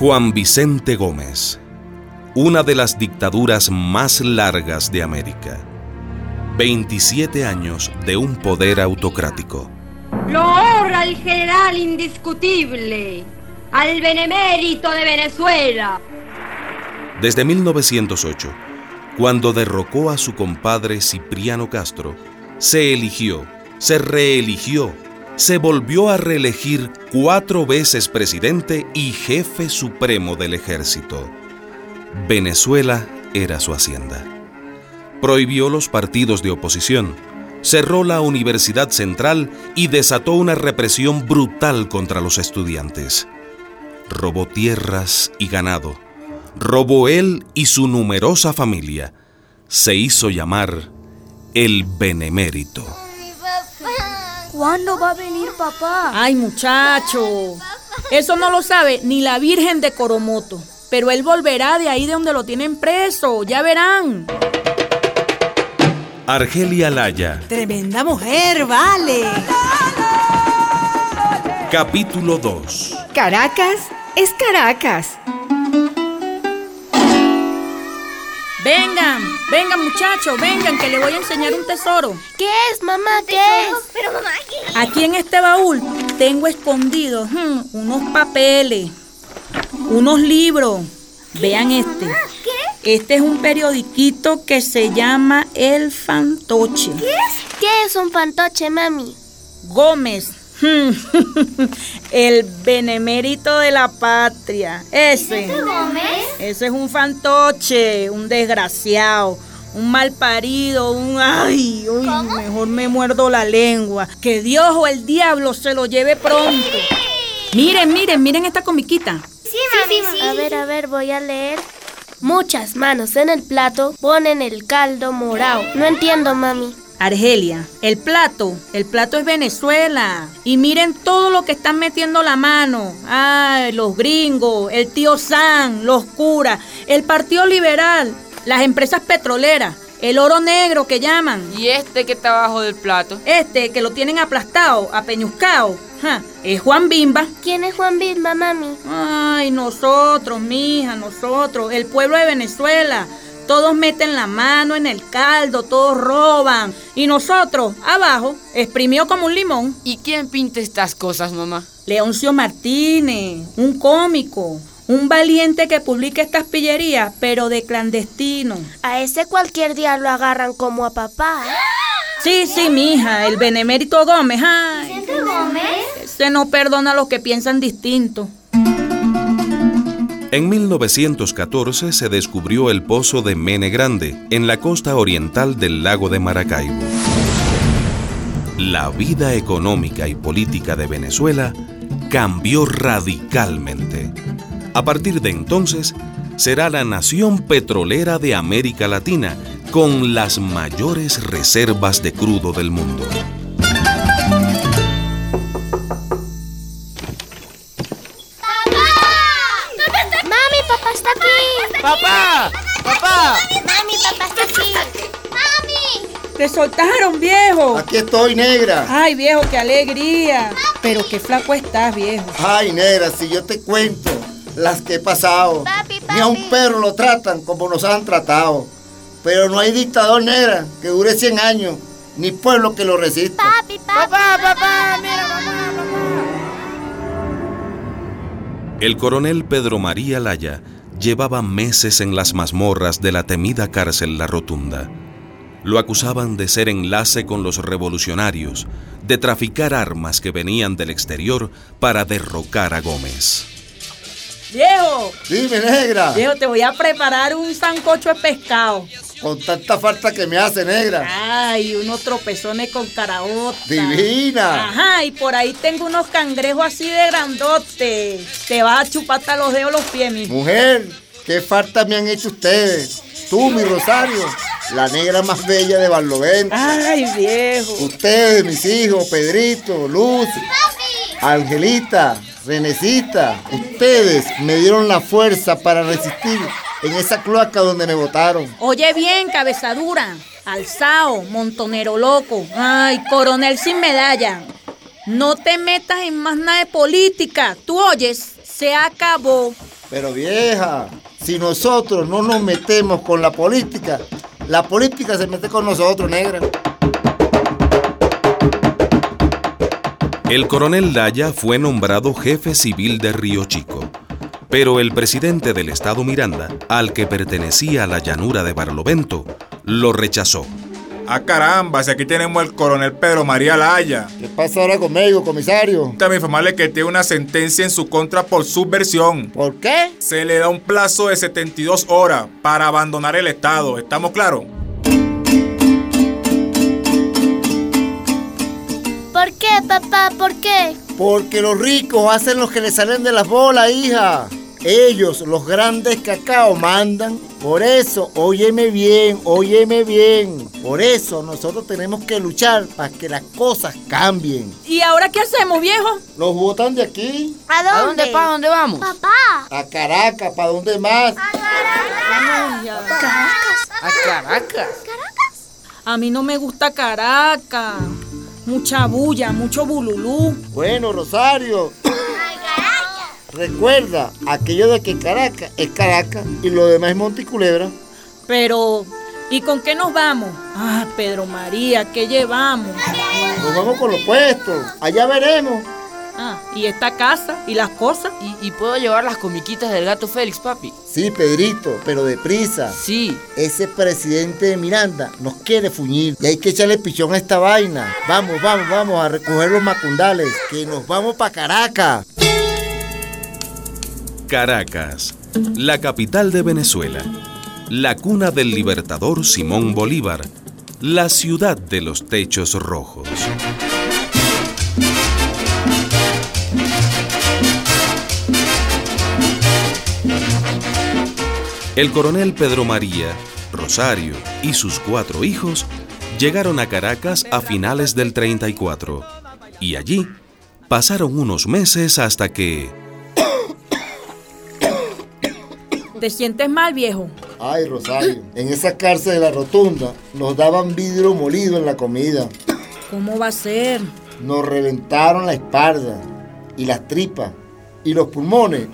Juan Vicente Gómez, una de las dictaduras más largas de América. 27 años de un poder autocrático. Lo honra el general indiscutible, al benemérito de Venezuela. Desde 1908, cuando derrocó a su compadre Cipriano Castro, se eligió, se reeligió, se volvió a reelegir cuatro veces presidente y jefe supremo del ejército. Venezuela era su hacienda. Prohibió los partidos de oposición, cerró la Universidad Central y desató una represión brutal contra los estudiantes. Robó tierras y ganado. Robó él y su numerosa familia. Se hizo llamar el Benemérito. ¿Cuándo va a venir papá? Ay, muchacho. Eso no lo sabe ni la Virgen de Coromoto. Pero él volverá de ahí de donde lo tienen preso. Ya verán. Argelia Laya. Tremenda mujer, vale. Capítulo 2. Caracas es Caracas. Vengan, vengan muchachos, vengan que le voy a enseñar un tesoro. ¿Qué es, mamá? ¿Qué es? Pero mamá. Aquí en este baúl tengo escondidos hmm, unos papeles, unos libros. Vean este. ¿Qué? Este es un periodiquito que se llama El Fantoche. ¿Qué es? ¿Qué es un fantoche, mami? Gómez, el benemérito de la patria. Ese. Ese es un fantoche, un desgraciado, un mal parido, un ay, uy, mejor me muerdo la lengua. Que Dios o el diablo se lo lleve pronto. Miren, miren, miren esta comiquita. Sí, mami. A ver, a ver, voy a leer. Muchas manos en el plato ponen el caldo morado. No entiendo, mami. Argelia, el plato, el plato es Venezuela. Y miren todo lo que están metiendo la mano. Ay, los gringos, el tío San, los curas, el Partido Liberal, las empresas petroleras, el oro negro que llaman. ¿Y este que está abajo del plato? Este que lo tienen aplastado, apeñuscado. es Juan Bimba. ¿Quién es Juan Bimba, mami? Ay, nosotros, mija, nosotros, el pueblo de Venezuela. Todos meten la mano en el caldo, todos roban. Y nosotros, abajo, exprimió como un limón. ¿Y quién pinta estas cosas, mamá? Leoncio Martínez, un cómico. Un valiente que publica estas pillerías, pero de clandestino. A ese cualquier día lo agarran como a papá. Sí, sí, mija, el benemérito Gómez. Ay, Gómez? Ese no perdona a los que piensan distinto. En 1914 se descubrió el pozo de Mene Grande, en la costa oriental del lago de Maracaibo. La vida económica y política de Venezuela cambió radicalmente. A partir de entonces, será la nación petrolera de América Latina con las mayores reservas de crudo del mundo. ¡Papá! ¡Papá! ¡Mami, papá está aquí! ¡Mami! ¡Te soltaron, viejo! Aquí estoy, negra. Ay, viejo, qué alegría. Pero qué flaco estás, viejo. Ay, negra, si yo te cuento las que he pasado. Papi, papi. Ni a un perro lo tratan como nos han tratado. Pero no hay dictador negra que dure 100 años, ni pueblo que lo resista. Papi, papi. Papá, papá, mira, mamá, mamá. El coronel Pedro María Laya llevaba meses en las mazmorras de la temida cárcel La Rotunda. Lo acusaban de ser enlace con los revolucionarios, de traficar armas que venían del exterior para derrocar a Gómez. Viejo, Dime, negra. viejo, te voy a preparar un sancocho de pescado. Con tanta falta que me hace, negra. Ay, unos tropezones con caraota. Divina. Ajá, y por ahí tengo unos cangrejos así de grandote. Te vas a chupar hasta los dedos los pies, mi. Mujer, qué falta me han hecho ustedes. Tú, mi Rosario, la negra más bella de Barlovento. Ay, viejo. Ustedes, mis hijos, Pedrito, Luz, Angelita, Renecita, ustedes me dieron la fuerza para resistir en esa cloaca donde me botaron. Oye bien, cabezadura. Alzao, montonero loco. Ay, coronel sin medalla. No te metas en más nada de política. Tú oyes, se acabó. Pero vieja, si nosotros no nos metemos con la política, la política se mete con nosotros, negra. El coronel Daya fue nombrado jefe civil de Río Chico, pero el presidente del estado Miranda, al que pertenecía la llanura de Barlovento, lo rechazó. Ah, caramba, si aquí tenemos al coronel Pedro María Laya. ¿Qué pasa ahora conmigo, comisario? También informarle que tiene una sentencia en su contra por subversión. ¿Por qué? Se le da un plazo de 72 horas para abandonar el Estado. ¿Estamos claros? Papá? ¿Por qué? Porque los ricos hacen lo que les salen de las bolas, hija. Ellos, los grandes cacao, mandan. Por eso, óyeme bien, óyeme bien. Por eso nosotros tenemos que luchar para que las cosas cambien. ¿Y ahora qué hacemos, viejo? Los botan de aquí. ¿A dónde? ¿A dónde, pa? ¿A dónde vamos? Papá. A Caracas, ¿para dónde más? A Caracas. A mí no me gusta Caracas. Mucha bulla, mucho bululú. Bueno, Rosario. Recuerda, aquello de que Caracas es Caracas y lo demás es Monticulebra. Pero, ¿y con qué nos vamos? Ah, Pedro María, ¿qué llevamos? Nos vamos con los puestos. Allá veremos. ¿Y esta casa? ¿Y las cosas? ¿Y, y puedo llevar las comiquitas del gato Félix, papi? Sí, Pedrito, pero deprisa. Sí. Ese presidente de Miranda nos quiere fuñir y hay que echarle pichón a esta vaina. Vamos, vamos, vamos a recoger los macundales, que nos vamos para Caracas. Caracas, la capital de Venezuela, la cuna del libertador Simón Bolívar, la ciudad de los techos rojos. El coronel Pedro María, Rosario y sus cuatro hijos llegaron a Caracas a finales del 34 y allí pasaron unos meses hasta que... ¿Te sientes mal, viejo? Ay, Rosario, en esa cárcel de la rotunda nos daban vidrio molido en la comida. ¿Cómo va a ser? Nos reventaron la espalda y las tripas y los pulmones.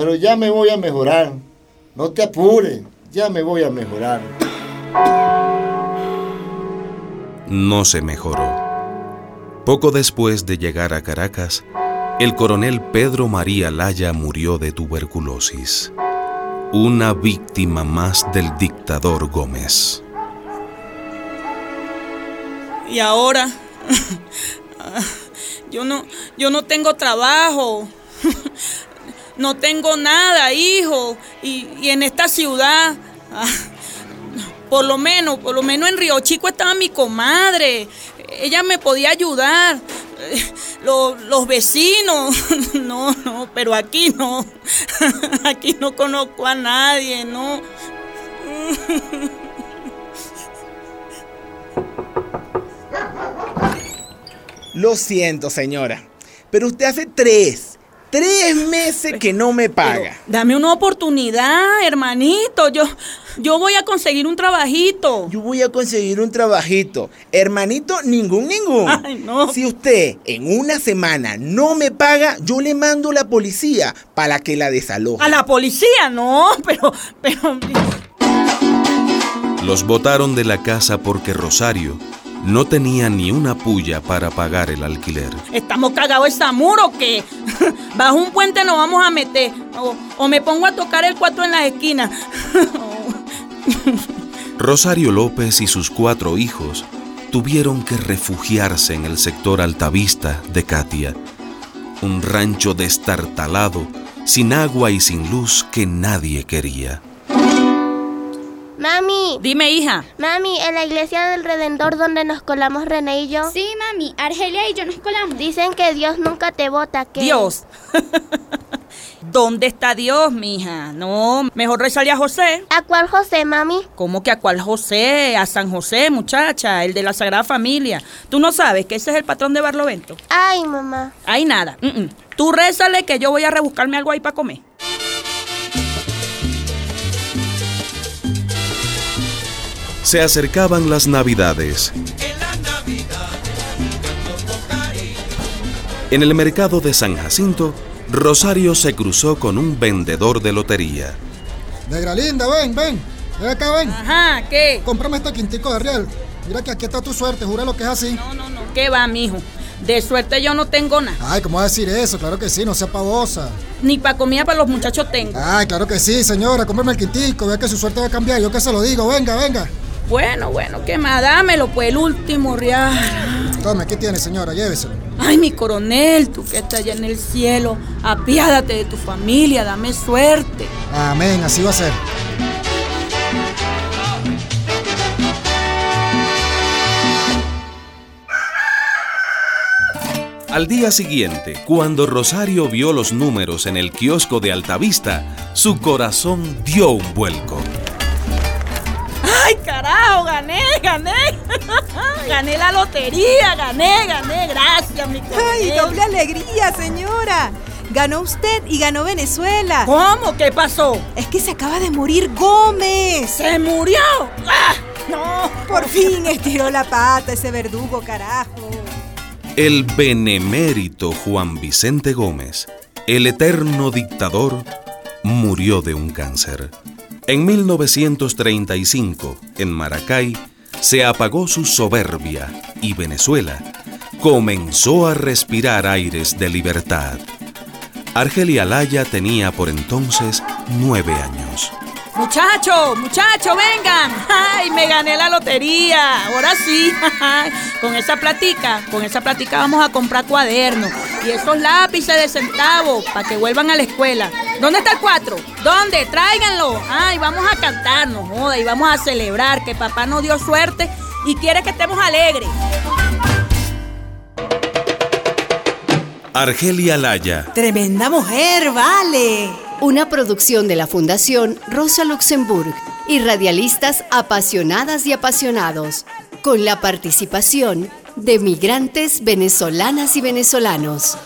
Pero ya me voy a mejorar. No te apures, ya me voy a mejorar. no se mejoró. Poco después de llegar a Caracas, el coronel Pedro María Laya murió de tuberculosis. Una víctima más del dictador Gómez. ¿Y ahora? Yo no, yo no tengo trabajo. No tengo nada, hijo. Y, en esta ciudad, ah, por lo menos, por lo menos en Río Chico estaba mi comadre. Ella me podía ayudar. Los vecinos, no, no, pero aquí no. Aquí no conozco a nadie, no. Lo siento, señora, pero usted hace tres, tres meses que no me paga. Dame una oportunidad, hermanito. Yo, yo voy a conseguir un trabajito. Yo voy a conseguir un trabajito. Hermanito, ningún, ningún. Ay, no. Si usted en una semana no me paga, yo le mando a la policía para que la desaloje. A la policía, no, pero, pero. Los botaron de la casa porque Rosario no tenía ni una puya para pagar el alquiler. ¿Estamos cagados el Samur o qué? Bajo un puente nos vamos a meter. O, o me pongo a tocar el cuatro en las esquinas. Rosario López y sus cuatro hijos tuvieron que refugiarse en el sector altavista de Katia, un rancho destartalado, sin agua y sin luz que nadie quería. Mami, Dime, hija. mami, en la iglesia del Redentor donde nos colamos René y yo, Sí, mami, Argelia y yo nos colamos. dicen que Dios nunca te vota, que... Dios. ¿Dónde está Dios, mija? No, mejor rezarle a José. ¿A cuál José, mami? ¿Cómo que a cuál José? A San José, muchacha, el de la Sagrada Familia. ¿Tú no sabes que ese es el patrón de Barlovento? Ay, mamá. Hay nada. mm, mm. Tú rézale que yo voy a rebuscarme algo ahí para comer. Se acercaban las navidades. En el mercado de San Jacinto Rosario se cruzó con un vendedor de lotería. Negra linda, ven, ven. Ven acá, ven. Ajá, ¿qué? Cómprame este quintico de real. Mira que aquí está tu suerte, jura lo que es así. No, no, no. ¿Qué va, mijo? De suerte yo no tengo nada. Ay, ¿cómo va a decir eso? Claro que sí, no sea pavosa. Ni para comida para los muchachos tengo. Ay, claro que sí, señora. Cómprame el quintico, vea que su suerte va a cambiar. Yo que se lo digo, venga, venga. Bueno, bueno, ¿qué más? Dámelo, pues el último real. Tome, ¿qué tiene, señora? Lléveselo. Ay, mi coronel, tú que estás allá en el cielo, apiádate de tu familia, dame suerte. Amén, así va a ser. Al día siguiente, cuando Rosario vio los números en el kiosco de Altavista, su corazón dio un vuelco. ¡Ay, carajo! ¡Gané, gané! ¡Gané la lotería! ¡Gané, gané! ¡Gracias, mi coronel! ¡Ay, doble alegría, señora! Ganó usted y ganó Venezuela. ¿Cómo? ¿Qué pasó? Es que se acaba de morir Gómez. ¡Se murió! ¡Ah! ¡No! Por fin estiró la pata ese verdugo, carajo. El benemérito Juan Vicente Gómez, el eterno dictador, murió de un cáncer. En 1935, en Maracay, se apagó su soberbia y Venezuela comenzó a respirar aires de libertad. Argelia Laya tenía por entonces nueve años. Muchachos, muchachos, vengan. Ay, me gané la lotería. Ahora sí. con esa platica, con esa platica vamos a comprar cuadernos y esos lápices de centavos para que vuelvan a la escuela. ¿Dónde está el cuatro? ¿Dónde? Tráiganlo. Ay, vamos a cantarnos, joda, y vamos a celebrar que papá nos dio suerte y quiere que estemos alegres. Argelia Laya. Tremenda mujer, vale. Una producción de la Fundación Rosa Luxemburg y radialistas apasionadas y apasionados, con la participación de migrantes venezolanas y venezolanos.